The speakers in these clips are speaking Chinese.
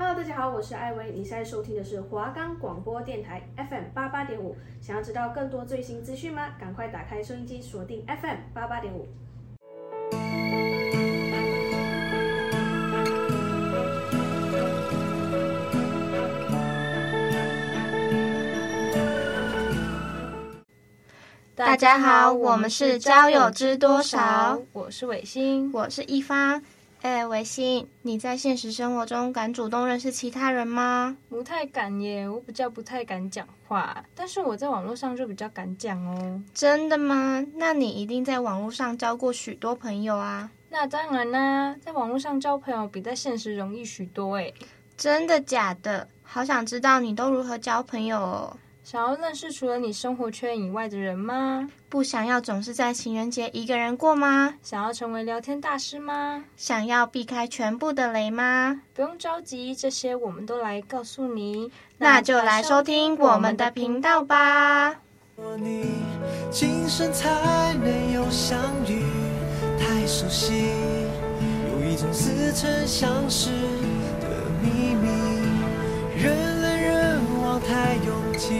Hello，大家好，我是艾薇，你现在收听的是华冈广播电台 FM 八八点五。想要知道更多最新资讯吗？赶快打开收音机，锁定 FM 八八点五。大家好，我们是交友知多少，我是伟星，我是一发。哎，维新，你在现实生活中敢主动认识其他人吗？不太敢耶，我比较不太敢讲话，但是我在网络上就比较敢讲哦。真的吗？那你一定在网络上交过许多朋友啊？那当然啦，在网络上交朋友比在现实容易许多诶。真的假的？好想知道你都如何交朋友哦。想要认识除了你生活圈以外的人吗？不想要总是在情人节一个人过吗？想要成为聊天大师吗？想要避开全部的雷吗？不用着急，这些我们都来告诉你。那就来收听我们的频道吧。你今生才没有相遇，太熟悉，有一种似曾相识的秘太拥挤。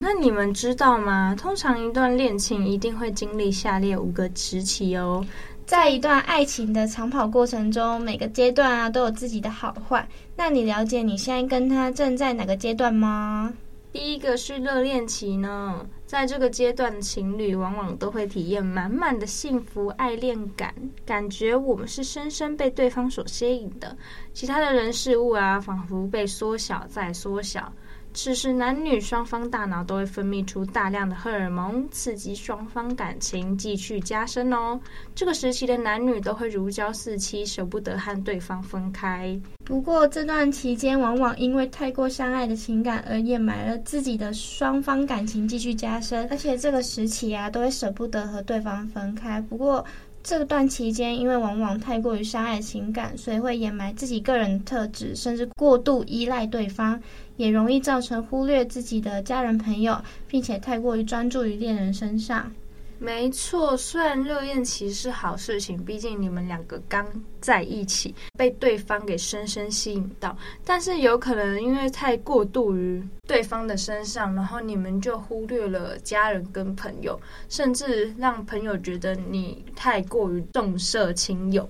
那你们知道吗？通常一段恋情一定会经历下列五个时期哦。在一段爱情的长跑过程中，每个阶段啊都有自己的好坏。那你了解你现在跟他正在哪个阶段吗？第一个是热恋期呢，在这个阶段，情侣往往都会体验满满的幸福爱恋感，感觉我们是深深被对方所吸引的，其他的人事物啊，仿佛被缩小再缩小。此时，男女双方大脑都会分泌出大量的荷尔蒙，刺激双方感情继续加深哦。这个时期的男女都会如胶似漆，舍不得和对方分开。不过，这段期间往往因为太过相爱的情感而掩埋了自己的双方感情继续加深，而且这个时期啊，都会舍不得和对方分开。不过，这段期间因为往往太过于相爱情感，所以会掩埋自己个人特质，甚至过度依赖对方。也容易造成忽略自己的家人朋友，并且太过于专注于恋人身上。没错，虽然热恋期是好事情，毕竟你们两个刚在一起，被对方给深深吸引到，但是有可能因为太过度于对方的身上，然后你们就忽略了家人跟朋友，甚至让朋友觉得你太过于重色轻友，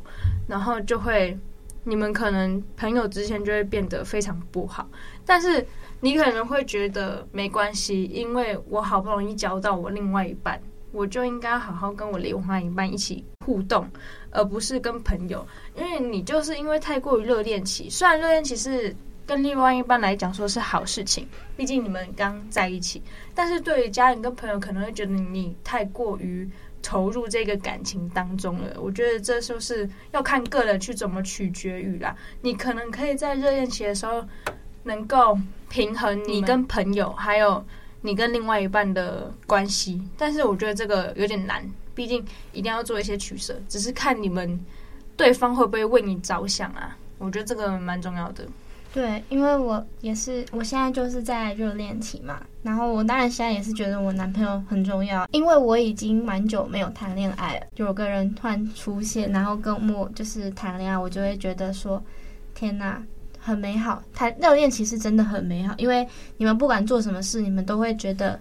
然后就会。你们可能朋友之间就会变得非常不好，但是你可能会觉得没关系，因为我好不容易交到我另外一半，我就应该好好跟我另外一半一起互动，而不是跟朋友。因为你就是因为太过于热恋期，虽然热恋期是跟另外一半来讲说是好事情，毕竟你们刚在一起，但是对于家人跟朋友可能会觉得你太过于。投入这个感情当中了，我觉得这就是要看个人去怎么取决于啦。你可能可以在热恋期的时候，能够平衡你跟朋友还有你跟另外一半的关系，但是我觉得这个有点难，毕竟一定要做一些取舍。只是看你们对方会不会为你着想啊，我觉得这个蛮重要的。对，因为我也是，我现在就是在热恋期嘛。然后我当然现在也是觉得我男朋友很重要，因为我已经蛮久没有谈恋爱了。就有个人突然出现，然后跟我就是谈恋爱，我就会觉得说，天哪，很美好。谈热恋期是真的很美好，因为你们不管做什么事，你们都会觉得。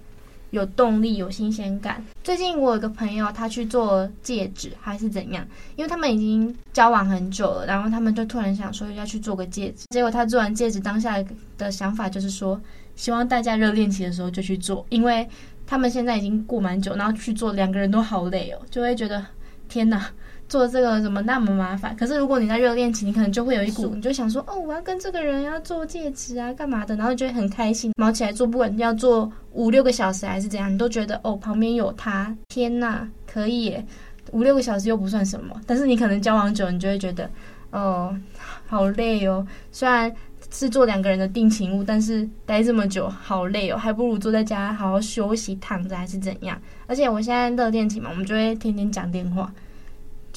有动力，有新鲜感。最近我有个朋友，他去做戒指还是怎样？因为他们已经交往很久了，然后他们就突然想说要去做个戒指。结果他做完戒指，当下的想法就是说，希望大家热恋期的时候就去做，因为他们现在已经过蛮久，然后去做，两个人都好累哦，就会觉得天哪。做这个怎么那么麻烦？可是如果你在热恋期，你可能就会有一股，你就想说，哦，我要跟这个人要做戒指啊，干嘛的？然后就会很开心，忙起来做，不管要做五六个小时还是怎样，你都觉得哦，旁边有他，天呐，可以耶，五六个小时又不算什么。但是你可能交往久，你就会觉得，哦，好累哦。虽然是做两个人的定情物，但是待这么久，好累哦，还不如坐在家好好休息，躺着还是怎样。而且我现在热恋期嘛，我们就会天天讲电话。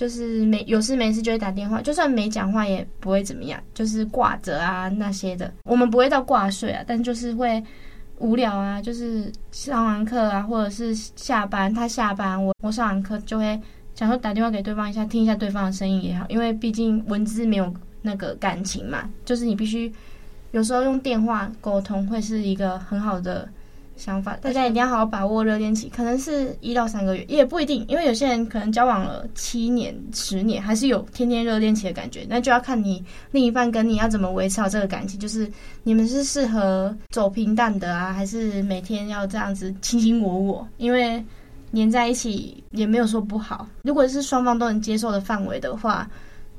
就是没有事没事就会打电话，就算没讲话也不会怎么样，就是挂着啊那些的。我们不会到挂睡啊，但就是会无聊啊，就是上完课啊，或者是下班他下班，我我上完课就会想说打电话给对方一下，听一下对方的声音也好，因为毕竟文字没有那个感情嘛，就是你必须有时候用电话沟通会是一个很好的。想法，大家一定要好好把握热恋期，可能是一到三个月，也不一定，因为有些人可能交往了七年、十年，还是有天天热恋期的感觉，那就要看你另一半跟你要怎么维持好这个感情，就是你们是适合走平淡的啊，还是每天要这样子卿卿我我？因为黏在一起也没有说不好，如果是双方都能接受的范围的话，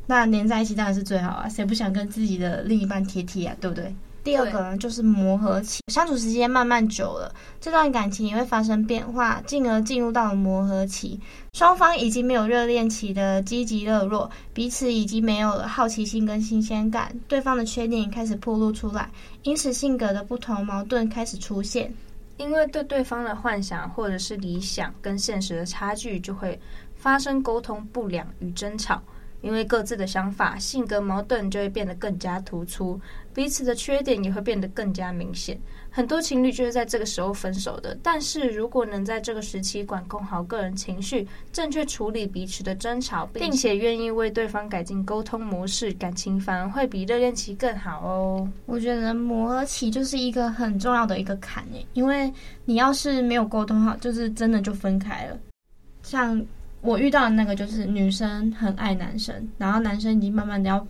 那黏在一起当然是最好啊，谁不想跟自己的另一半贴贴啊，对不对？第二个呢，就是磨合期，相处时间慢慢久了，这段感情也会发生变化，进而进入到了磨合期。双方已经没有热恋期的积极热络，彼此已经没有了好奇心跟新鲜感，对方的缺点也开始暴露出来，因此性格的不同矛盾开始出现。因为对对方的幻想或者是理想跟现实的差距，就会发生沟通不良与争吵。因为各自的想法、性格矛盾，就会变得更加突出，彼此的缺点也会变得更加明显。很多情侣就是在这个时候分手的。但是如果能在这个时期管控好个人情绪，正确处理彼此的争吵，并且愿意为对方改进沟通模式，感情反而会比热恋期更好哦。我觉得磨合期就是一个很重要的一个坎耶，因为你要是没有沟通好，就是真的就分开了。像。我遇到的那个就是女生很爱男生，然后男生已经慢慢的要，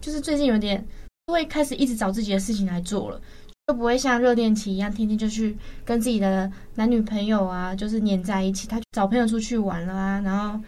就是最近有点会开始一直找自己的事情来做了，就不会像热恋期一样天天就去跟自己的男女朋友啊，就是黏在一起。他找朋友出去玩了啊，然后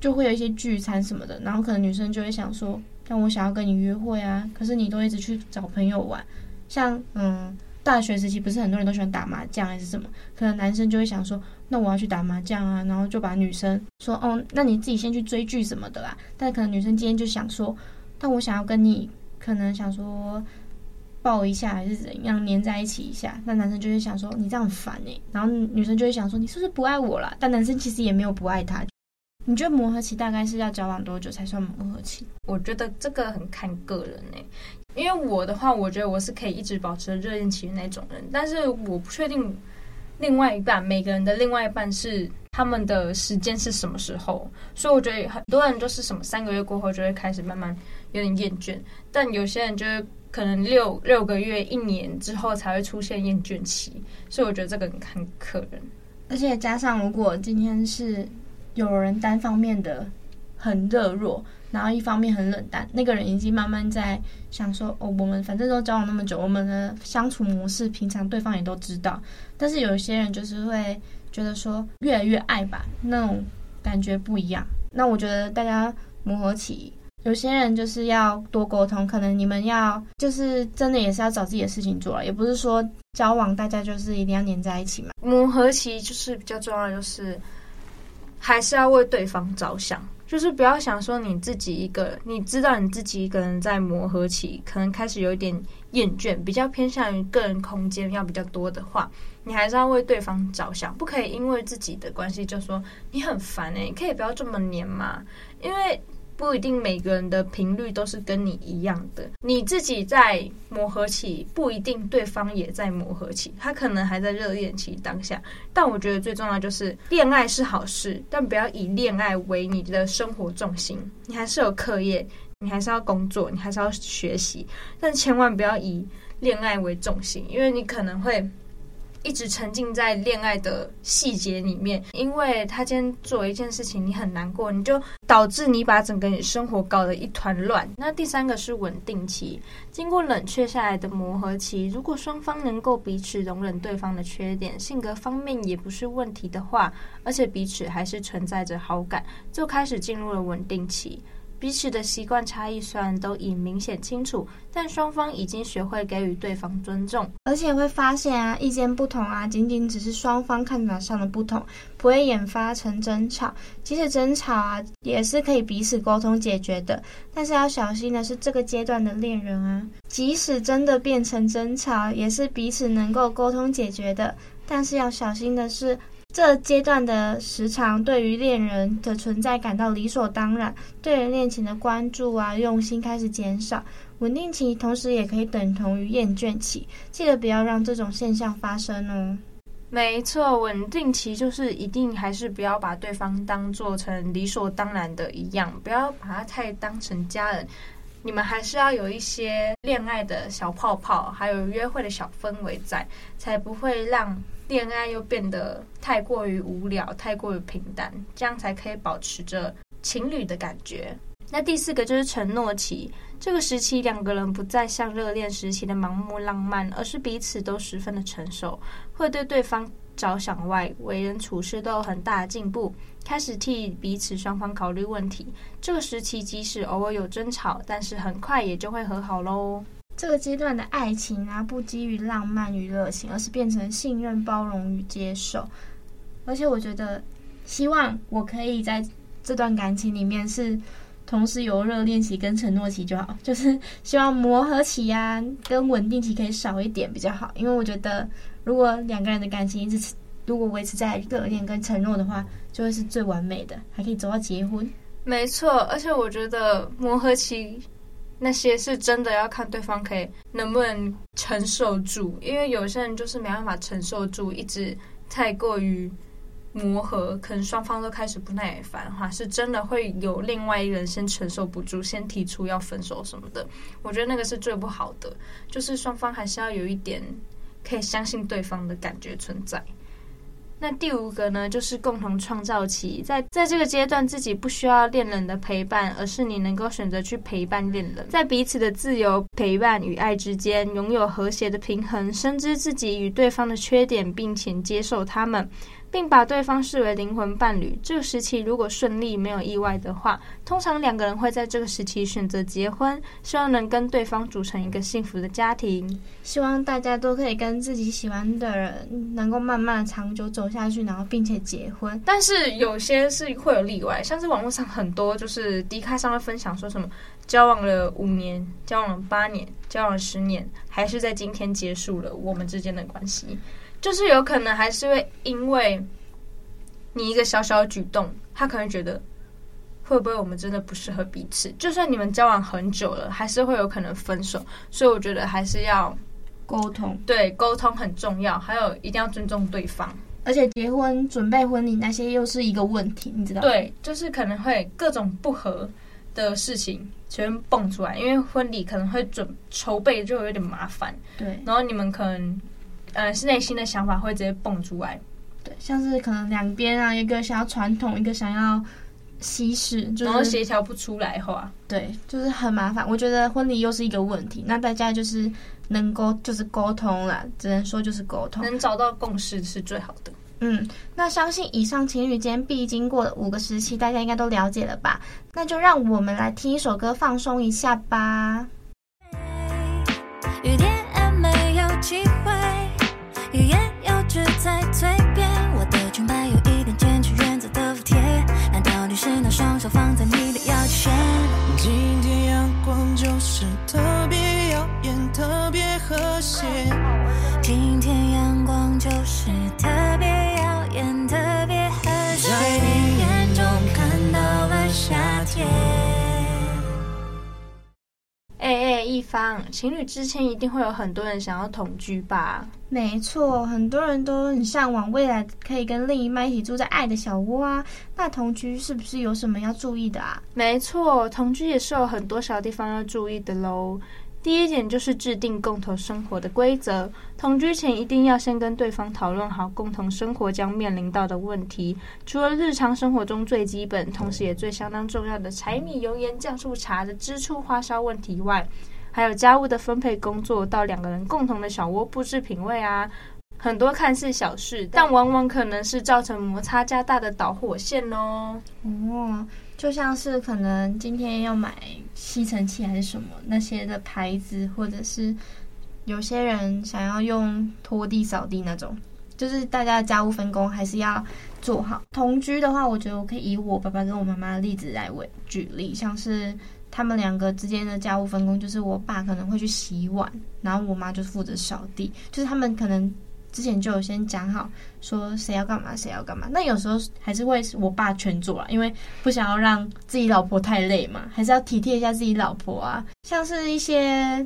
就会有一些聚餐什么的，然后可能女生就会想说，但我想要跟你约会啊，可是你都一直去找朋友玩，像嗯。大学时期不是很多人都喜欢打麻将还是什么？可能男生就会想说，那我要去打麻将啊，然后就把女生说，哦，那你自己先去追剧什么的啦。但可能女生今天就想说，但我想要跟你，可能想说抱一下还是怎样，黏在一起一下。那男生就会想说，你这样很烦哎。然后女生就会想说，你是不是不爱我啦？但男生其实也没有不爱她。你觉得磨合期大概是要交往多久才算磨合期？我觉得这个很看个人哎。因为我的话，我觉得我是可以一直保持热恋期的那种人，但是我不确定另外一半，每个人的另外一半是他们的时间是什么时候，所以我觉得很多人就是什么三个月过后就会开始慢慢有点厌倦，但有些人就是可能六六个月、一年之后才会出现厌倦期，所以我觉得这个很看客人，而且加上如果今天是有人单方面的很热络。然后一方面很冷淡，那个人已经慢慢在想说，哦，我们反正都交往那么久，我们的相处模式，平常对方也都知道。但是有些人就是会觉得说，越来越爱吧，那种感觉不一样。那我觉得大家磨合期，有些人就是要多沟通，可能你们要就是真的也是要找自己的事情做了，也不是说交往大家就是一定要黏在一起嘛。磨合期就是比较重要的，就是还是要为对方着想。就是不要想说你自己一个，你知道你自己一个人在磨合期，可能开始有一点厌倦，比较偏向于个人空间要比较多的话，你还是要为对方着想，不可以因为自己的关系就说你很烦诶、可以不要这么黏嘛，因为。不一定每个人的频率都是跟你一样的，你自己在磨合期，不一定对方也在磨合期，他可能还在热恋期当下。但我觉得最重要就是，恋爱是好事，但不要以恋爱为你的生活重心。你还是有课业，你还是要工作，你还是要学习，但千万不要以恋爱为重心，因为你可能会。一直沉浸在恋爱的细节里面，因为他今天做一件事情，你很难过，你就导致你把整个你生活搞得一团乱。那第三个是稳定期，经过冷却下来的磨合期，如果双方能够彼此容忍对方的缺点，性格方面也不是问题的话，而且彼此还是存在着好感，就开始进入了稳定期。彼此的习惯差异虽然都已明显清楚，但双方已经学会给予对方尊重，而且会发现啊，意见不同啊，仅仅只是双方看法上的不同，不会演发成争吵。即使争吵啊，也是可以彼此沟通解决的。但是要小心的是，这个阶段的恋人啊，即使真的变成争吵，也是彼此能够沟通解决的。但是要小心的是。这阶段的时长，对于恋人的存在感到理所当然，对于恋情的关注啊、用心开始减少。稳定期同时也可以等同于厌倦期，记得不要让这种现象发生哦。没错，稳定期就是一定还是不要把对方当做成理所当然的一样，不要把他太当成家人。你们还是要有一些恋爱的小泡泡，还有约会的小氛围在，才不会让恋爱又变得太过于无聊、太过于平淡，这样才可以保持着情侣的感觉。那第四个就是承诺期，这个时期两个人不再像热恋时期的盲目浪漫，而是彼此都十分的成熟，会对对方着想外，为人处事都有很大的进步，开始替彼此双方考虑问题。这个时期即使偶尔有争吵，但是很快也就会和好喽。这个阶段的爱情啊，不基于浪漫与热情，而是变成信任、包容与接受。而且我觉得，希望我可以在这段感情里面是。同时有热恋期跟承诺期就好，就是希望磨合期啊跟稳定期可以少一点比较好，因为我觉得如果两个人的感情一直如果维持在热恋跟承诺的话，就会是最完美的，还可以走到结婚。没错，而且我觉得磨合期那些是真的要看对方可以能不能承受住，因为有些人就是没办法承受住，一直太过于。磨合，可能双方都开始不耐烦的话，是真的会有另外一个人先承受不住，先提出要分手什么的。我觉得那个是最不好的，就是双方还是要有一点可以相信对方的感觉存在。那第五个呢，就是共同创造期，在在这个阶段，自己不需要恋人的陪伴，而是你能够选择去陪伴恋人，在彼此的自由陪伴与爱之间，拥有和谐的平衡，深知自己与对方的缺点，并且接受他们。并把对方视为灵魂伴侣。这个时期如果顺利没有意外的话，通常两个人会在这个时期选择结婚，希望能跟对方组成一个幸福的家庭。希望大家都可以跟自己喜欢的人能够慢慢长久走下去，然后并且结婚。但是有些是会有例外，像是网络上很多就是 D 卡上面分享说什么交往了五年、交往了八年、交往了十年，还是在今天结束了我们之间的关系。就是有可能还是会因为你一个小小的举动，他可能觉得会不会我们真的不适合彼此？就算你们交往很久了，还是会有可能分手。所以我觉得还是要沟通，对，沟通很重要，还有一定要尊重对方。而且结婚准备婚礼那些又是一个问题，你知道吗？对，就是可能会各种不合的事情全蹦出来，因为婚礼可能会准筹备就有点麻烦。对，然后你们可能。呃，是内心的想法会直接蹦出来，对，像是可能两边啊，一个想要传统，一个想要西式，就是、然后协调不出来的话，对，就是很麻烦。我觉得婚礼又是一个问题，那大家就是能沟，就是沟通啦，只能说就是沟通，能找到共识是最好的。嗯，那相信以上情侣间必经过的五个时期，大家应该都了解了吧？那就让我们来听一首歌放松一下吧。与恋在嘴边，我的裙摆有一点坚持原则的服帖，难道你是那双手放在你的腰间？今天阳光就是特别耀眼，特别和谐。今天阳光就是特哎哎，一方，情侣之间一定会有很多人想要同居吧？没错，很多人都很向往未来可以跟另一半一起住在爱的小窝啊。那同居是不是有什么要注意的啊？没错，同居也是有很多小地方要注意的喽。第一点就是制定共同生活的规则。同居前一定要先跟对方讨论好共同生活将面临到的问题。除了日常生活中最基本，同时也最相当重要的柴米油盐酱醋茶的支出花销问题外，还有家务的分配工作到两个人共同的小窝布置品味啊，很多看似小事，但往往可能是造成摩擦加大的导火线哦。哦。就像是可能今天要买吸尘器还是什么那些的牌子，或者是有些人想要用拖地扫地那种，就是大家的家务分工还是要做好。同居的话，我觉得我可以以我爸爸跟我妈妈的例子来为举例，像是他们两个之间的家务分工，就是我爸可能会去洗碗，然后我妈就负责扫地，就是他们可能。之前就有先讲好，说谁要干嘛，谁要干嘛。那有时候还是会我爸全做啊，因为不想要让自己老婆太累嘛，还是要体贴一下自己老婆啊。像是一些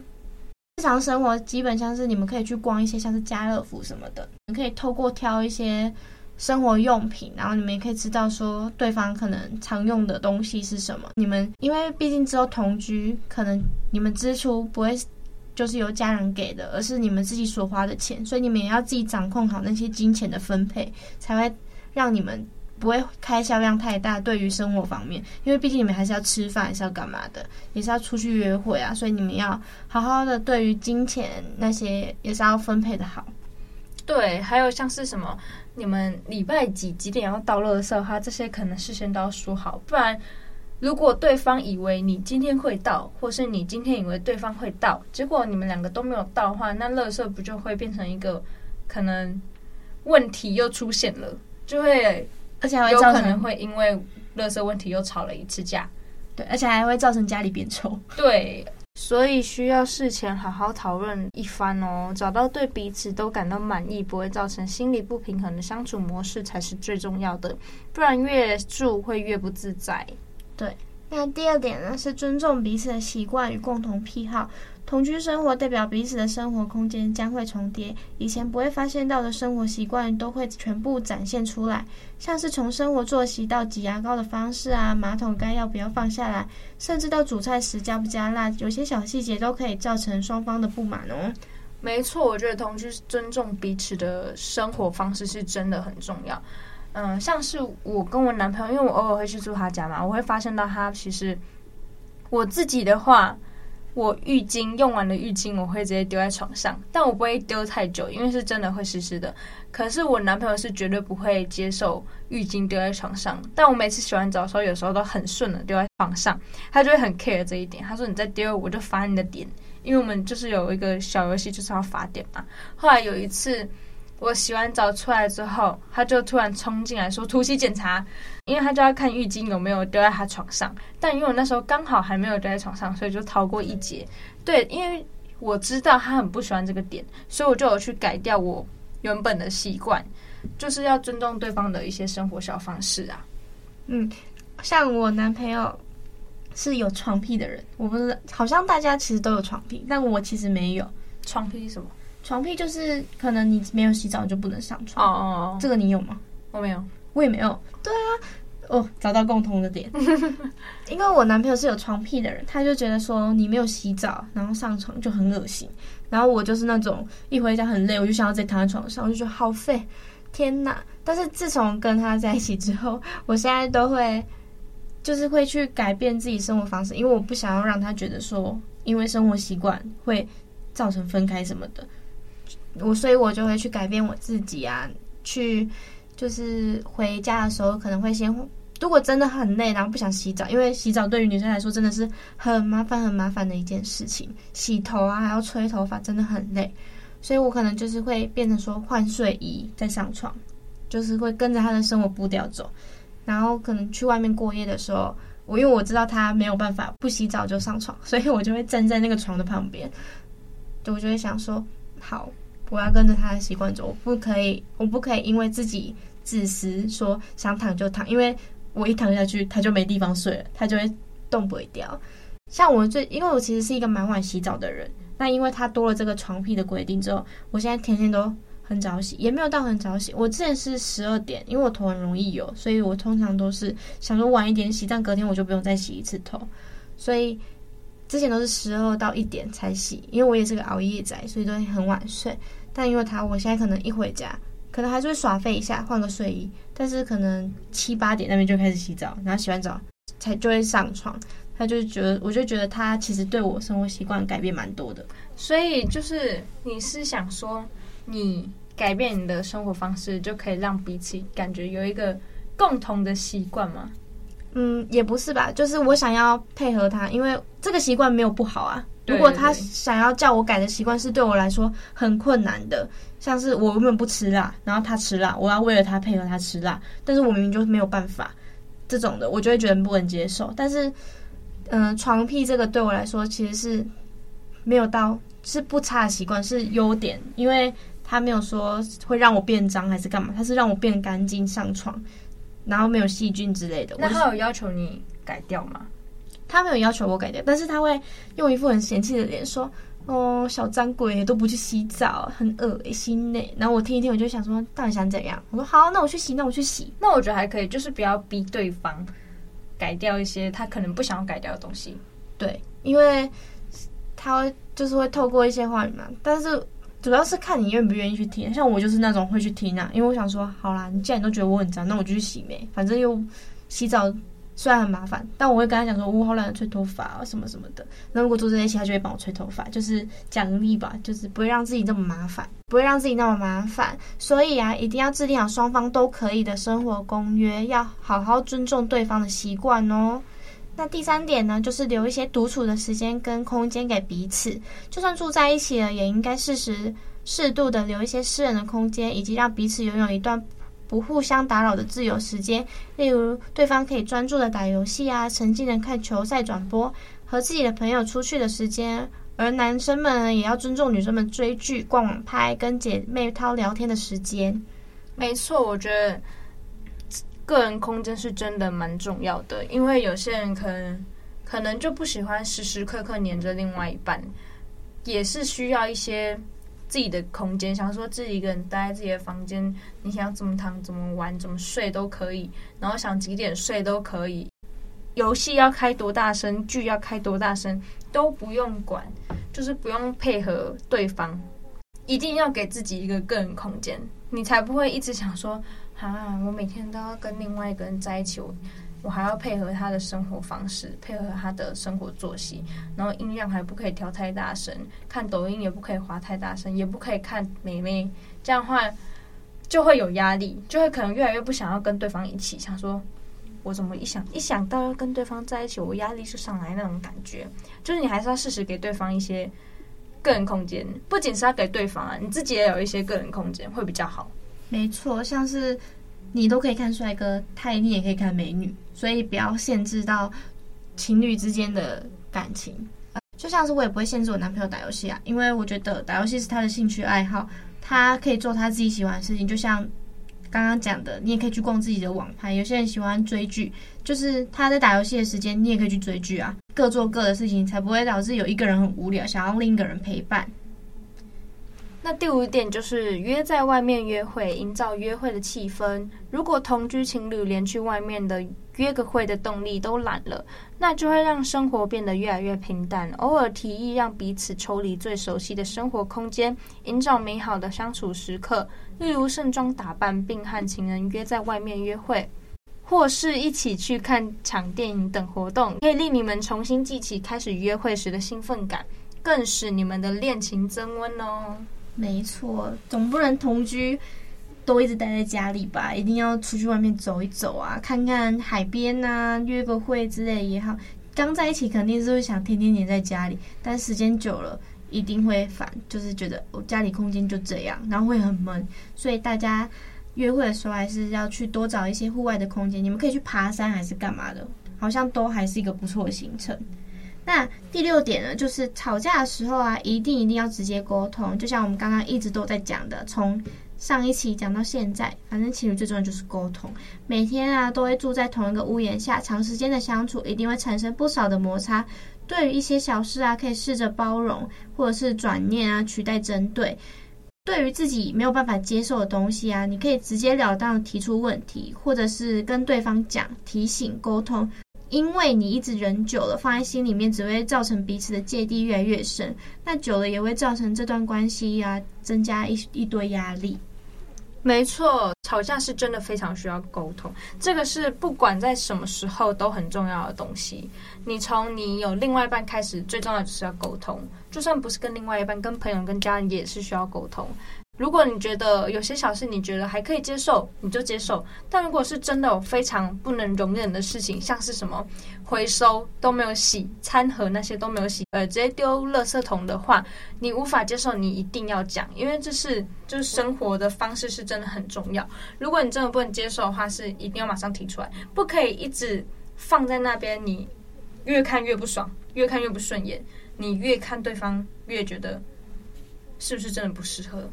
日常生活基本像是你们可以去逛一些像是家乐福什么的，你可以透过挑一些生活用品，然后你们也可以知道说对方可能常用的东西是什么。你们因为毕竟只有同居，可能你们支出不会就是由家人给的，而是你们自己所花的钱，所以你们也要自己掌控好那些金钱的分配，才会让你们。不会开销量太大，对于生活方面，因为毕竟你们还是要吃饭，还是要干嘛的，也是要出去约会啊，所以你们要好好的对于金钱那些也是要分配的好。对，还有像是什么，你们礼拜几几点要到垃圾哈，这些可能事先都要说好，不然如果对方以为你今天会到，或是你今天以为对方会到，结果你们两个都没有到的话，那乐色不就会变成一个可能问题又出现了，就会。而且还会造成有可能会因为乐色问题又吵了一次架，对，而且还会造成家里变臭。对，所以需要事前好好讨论一番哦，找到对彼此都感到满意，不会造成心理不平衡的相处模式才是最重要的，不然越住会越不自在。对，那第二点呢，是尊重彼此的习惯与共同癖好。同居生活代表彼此的生活空间将会重叠，以前不会发现到的生活习惯都会全部展现出来，像是从生活作息到挤牙膏的方式啊，马桶盖要不要放下来，甚至到煮菜时加不加辣，有些小细节都可以造成双方的不满哦。没错，我觉得同居尊重彼此的生活方式是真的很重要。嗯，像是我跟我男朋友，因为我偶尔会去住他家嘛，我会发现到他其实我自己的话。我浴巾用完的浴巾，我会直接丢在床上，但我不会丢太久，因为是真的会湿湿的。可是我男朋友是绝对不会接受浴巾丢在床上，但我每次洗完澡的时候，有时候都很顺的丢在床上，他就会很 care 这一点。他说：“你再丢，我就罚你的点。”因为我们就是有一个小游戏，就是要罚点嘛。后来有一次。我洗完澡出来之后，他就突然冲进来说：“突袭检查，因为他就要看浴巾有没有丢在他床上。但因为我那时候刚好还没有丢在床上，所以就逃过一劫。对，因为我知道他很不喜欢这个点，所以我就有去改掉我原本的习惯，就是要尊重对方的一些生活小方式啊。嗯，像我男朋友是有床癖的人，我不知道，好像大家其实都有床癖，但我其实没有。床癖是什么？床屁就是可能你没有洗澡就不能上床哦哦哦，这个你有吗？我没有，我也没有。对啊，哦，找到共同的点。因为我男朋友是有床癖的人，他就觉得说你没有洗澡然后上床就很恶心。然后我就是那种一回家很累，我就想要直接躺在床上，我就觉得好废，天哪！但是自从跟他在一起之后，我现在都会就是会去改变自己生活方式，因为我不想要让他觉得说因为生活习惯会造成分开什么的。我所以，我就会去改变我自己啊，去就是回家的时候可能会先，如果真的很累，然后不想洗澡，因为洗澡对于女生来说真的是很麻烦、很麻烦的一件事情，洗头啊还要吹头发，真的很累，所以我可能就是会变成说换睡衣再上床，就是会跟着他的生活步调走，然后可能去外面过夜的时候，我因为我知道他没有办法不洗澡就上床，所以我就会站在那个床的旁边，就我就会想说好。我要跟着他的习惯走，我不可以，我不可以因为自己自私说想躺就躺，因为我一躺下去他就没地方睡了，他就会动不掉。像我最，因为我其实是一个蛮晚洗澡的人，那因为他多了这个床癖的规定之后，我现在天天都很早洗，也没有到很早洗。我之前是十二点，因为我头很容易油，所以我通常都是想说晚一点洗，但隔天我就不用再洗一次头，所以。之前都是十二到一点才洗，因为我也是个熬夜仔，所以都会很晚睡。但因为他，我现在可能一回家，可能还是会耍废一下，换个睡衣。但是可能七八点那边就开始洗澡，然后洗完澡才就会上床。他就觉得，我就觉得他其实对我生活习惯改变蛮多的。所以就是你是想说，你改变你的生活方式，就可以让彼此感觉有一个共同的习惯吗？嗯，也不是吧，就是我想要配合他，因为这个习惯没有不好啊。如果他想要叫我改的习惯是对我来说很困难的，像是我根本不吃辣，然后他吃辣，我要为了他配合他吃辣，但是我明明就没有办法，这种的我就会觉得不能接受。但是，嗯、呃，床屁这个对我来说其实是没有到是不差的习惯，是优点，因为他没有说会让我变脏还是干嘛，他是让我变干净上床。然后没有细菌之类的。那他有要求你改掉吗？他没有要求我改掉，但是他会用一副很嫌弃的脸说：“哦，小脏鬼都不去洗澡，很恶心呢。然后我听一听，我就想说，到底想怎样？我说好，那我去洗，那我去洗。那我觉得还可以，就是不要逼对方改掉一些他可能不想要改掉的东西。对，因为他会就是会透过一些话语嘛，但是主要是看你愿不愿意去听。像我就是那种会去听啊，因为我想说，好啦，你既然都觉得我很脏，那我就去洗呗，反正又洗澡。虽然很麻烦，但我会跟他讲说，我好懒得吹头发啊，什么什么的。那如果坐在一起，他就会帮我吹头发，就是奖励吧，就是不会让自己这么麻烦，不会让自己那么麻烦。所以啊，一定要制定好双方都可以的生活公约，要好好尊重对方的习惯哦。那第三点呢，就是留一些独处的时间跟空间给彼此，就算住在一起了，也应该适时适度的留一些私人的空间，以及让彼此拥有一段。不互相打扰的自由时间，例如对方可以专注的打游戏啊，沉浸的看球赛转播，和自己的朋友出去的时间。而男生们，也要尊重女生们追剧、逛网拍、跟姐妹淘聊天的时间。没错，我觉得个人空间是真的蛮重要的，因为有些人可能可能就不喜欢时时刻刻黏着另外一半，也是需要一些。自己的空间，想说自己一个人待在自己的房间，你想要怎么躺、怎么玩、怎么睡都可以，然后想几点睡都可以。游戏要开多大声，剧要开多大声都不用管，就是不用配合对方，一定要给自己一个个人空间，你才不会一直想说啊，我每天都要跟另外一个人在一起。我我还要配合他的生活方式，配合他的生活作息，然后音量还不可以调太大声，看抖音也不可以滑太大声，也不可以看美眉，这样话就会有压力，就会可能越来越不想要跟对方一起，想说我怎么一想一想到要跟对方在一起，我压力就上来那种感觉，就是你还是要适时给对方一些个人空间，不仅是要给对方啊，你自己也有一些个人空间会比较好。没错，像是。你都可以看帅哥，他一定也可以看美女，所以不要限制到情侣之间的感情。就像是我也不会限制我男朋友打游戏啊，因为我觉得打游戏是他的兴趣爱好，他可以做他自己喜欢的事情。就像刚刚讲的，你也可以去逛自己的网拍。有些人喜欢追剧，就是他在打游戏的时间，你也可以去追剧啊。各做各的事情，才不会导致有一个人很无聊，想要另一个人陪伴。那第五点就是约在外面约会，营造约会的气氛。如果同居情侣连去外面的约个会的动力都懒了，那就会让生活变得越来越平淡。偶尔提议让彼此抽离最熟悉的生活空间，营造美好的相处时刻，例如盛装打扮并和情人约在外面约会，或是一起去看场电影等活动，可以令你们重新记起开始约会时的兴奋感，更使你们的恋情增温哦。没错，总不能同居都一直待在家里吧？一定要出去外面走一走啊，看看海边啊，约个会之类也好。刚在一起肯定是会想天天黏在家里，但时间久了一定会烦，就是觉得我家里空间就这样，然后会很闷。所以大家约会的时候还是要去多找一些户外的空间，你们可以去爬山还是干嘛的，好像都还是一个不错的行程。那第六点呢，就是吵架的时候啊，一定一定要直接沟通。就像我们刚刚一直都在讲的，从上一期讲到现在，反正情侣最重要就是沟通。每天啊，都会住在同一个屋檐下，长时间的相处，一定会产生不少的摩擦。对于一些小事啊，可以试着包容，或者是转念啊，取代针对。对于自己没有办法接受的东西啊，你可以直截了当提出问题，或者是跟对方讲、提醒、沟通。因为你一直忍久了，放在心里面，只会造成彼此的芥蒂越来越深。那久了也会造成这段关系呀、啊，增加一一堆压力。没错，吵架是真的非常需要沟通，这个是不管在什么时候都很重要的东西。你从你有另外一半开始，最重要就是要沟通。就算不是跟另外一半，跟朋友、跟家人也是需要沟通。如果你觉得有些小事你觉得还可以接受，你就接受；但如果是真的有非常不能容忍的事情，像是什么回收都没有洗，餐盒那些都没有洗，呃，直接丢垃圾桶的话，你无法接受，你一定要讲，因为这是就是生活的方式是真的很重要。如果你真的不能接受的话，是一定要马上提出来，不可以一直放在那边，你越看越不爽，越看越不顺眼，你越看对方越觉得是不是真的不适合。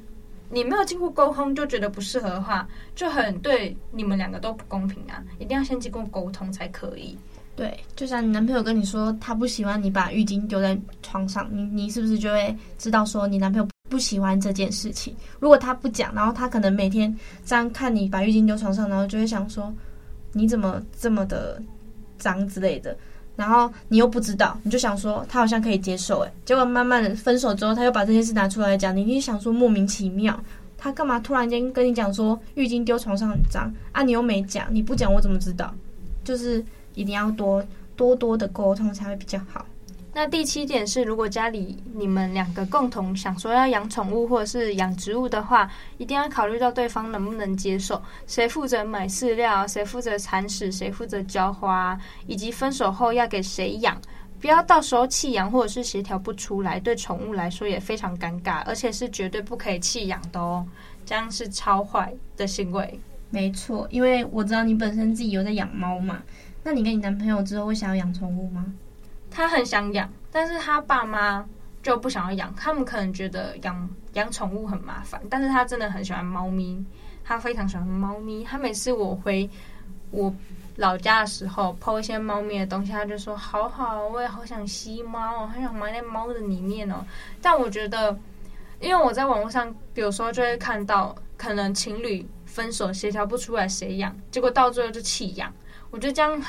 你没有经过沟通就觉得不适合的话，就很对你们两个都不公平啊！一定要先经过沟通才可以。对，就像你男朋友跟你说他不喜欢你把浴巾丢在床上，你你是不是就会知道说你男朋友不喜欢这件事情？如果他不讲，然后他可能每天这样看你把浴巾丢床上，然后就会想说你怎么这么的脏之类的。然后你又不知道，你就想说他好像可以接受，诶，结果慢慢的分手之后，他又把这件事拿出来讲，你一定想说莫名其妙，他干嘛突然间跟你讲说浴巾丢床上很脏啊？你又没讲，你不讲我怎么知道？就是。一定要多多多的沟通才会比较好。那第七点是，如果家里你们两个共同想说要养宠物或者是养植物的话，一定要考虑到对方能不能接受。谁负责买饲料？谁负责铲屎？谁负责浇花？以及分手后要给谁养？不要到时候弃养或者是协调不出来，对宠物来说也非常尴尬，而且是绝对不可以弃养的哦，这样是超坏的行为。没错，因为我知道你本身自己有在养猫嘛。那你跟你男朋友之后会想要养宠物吗？他很想养，但是他爸妈就不想要养。他们可能觉得养养宠物很麻烦，但是他真的很喜欢猫咪，他非常喜欢猫咪。他每次我回我老家的时候，po 一些猫咪的东西，他就说好好，我也好想吸猫哦，很想埋在猫的里面哦。但我觉得，因为我在网络上，比如说就会看到，可能情侣分手协调不出来谁养，结果到最后就弃养。我觉得这样，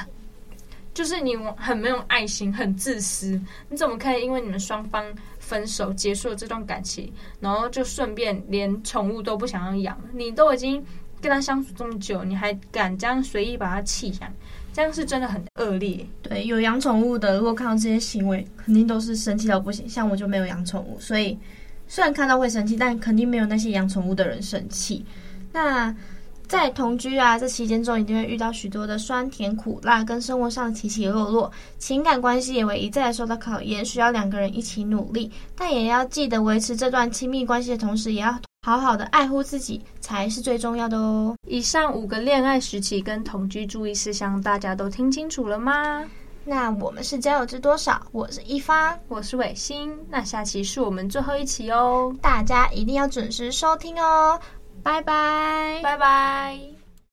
就是你很没有爱心，很自私。你怎么可以因为你们双方分手结束了这段感情，然后就顺便连宠物都不想要养？你都已经跟他相处这么久，你还敢这样随意把他弃养？这样是真的很恶劣。对，有养宠物的，如果看到这些行为，肯定都是生气到不行。像我就没有养宠物，所以虽然看到会生气，但肯定没有那些养宠物的人生气。那。在同居啊，这期间中一定会遇到许多的酸甜苦辣，跟生活上的起起落落，情感关系也会一再受到考验，需要两个人一起努力。但也要记得维持这段亲密关系的同时，也要好好的爱护自己，才是最重要的哦。以上五个恋爱时期跟同居注意事项，大家都听清楚了吗？那我们是交友知多少？我是一发，我是伟星。那下期是我们最后一期哦，大家一定要准时收听哦。拜拜，拜拜。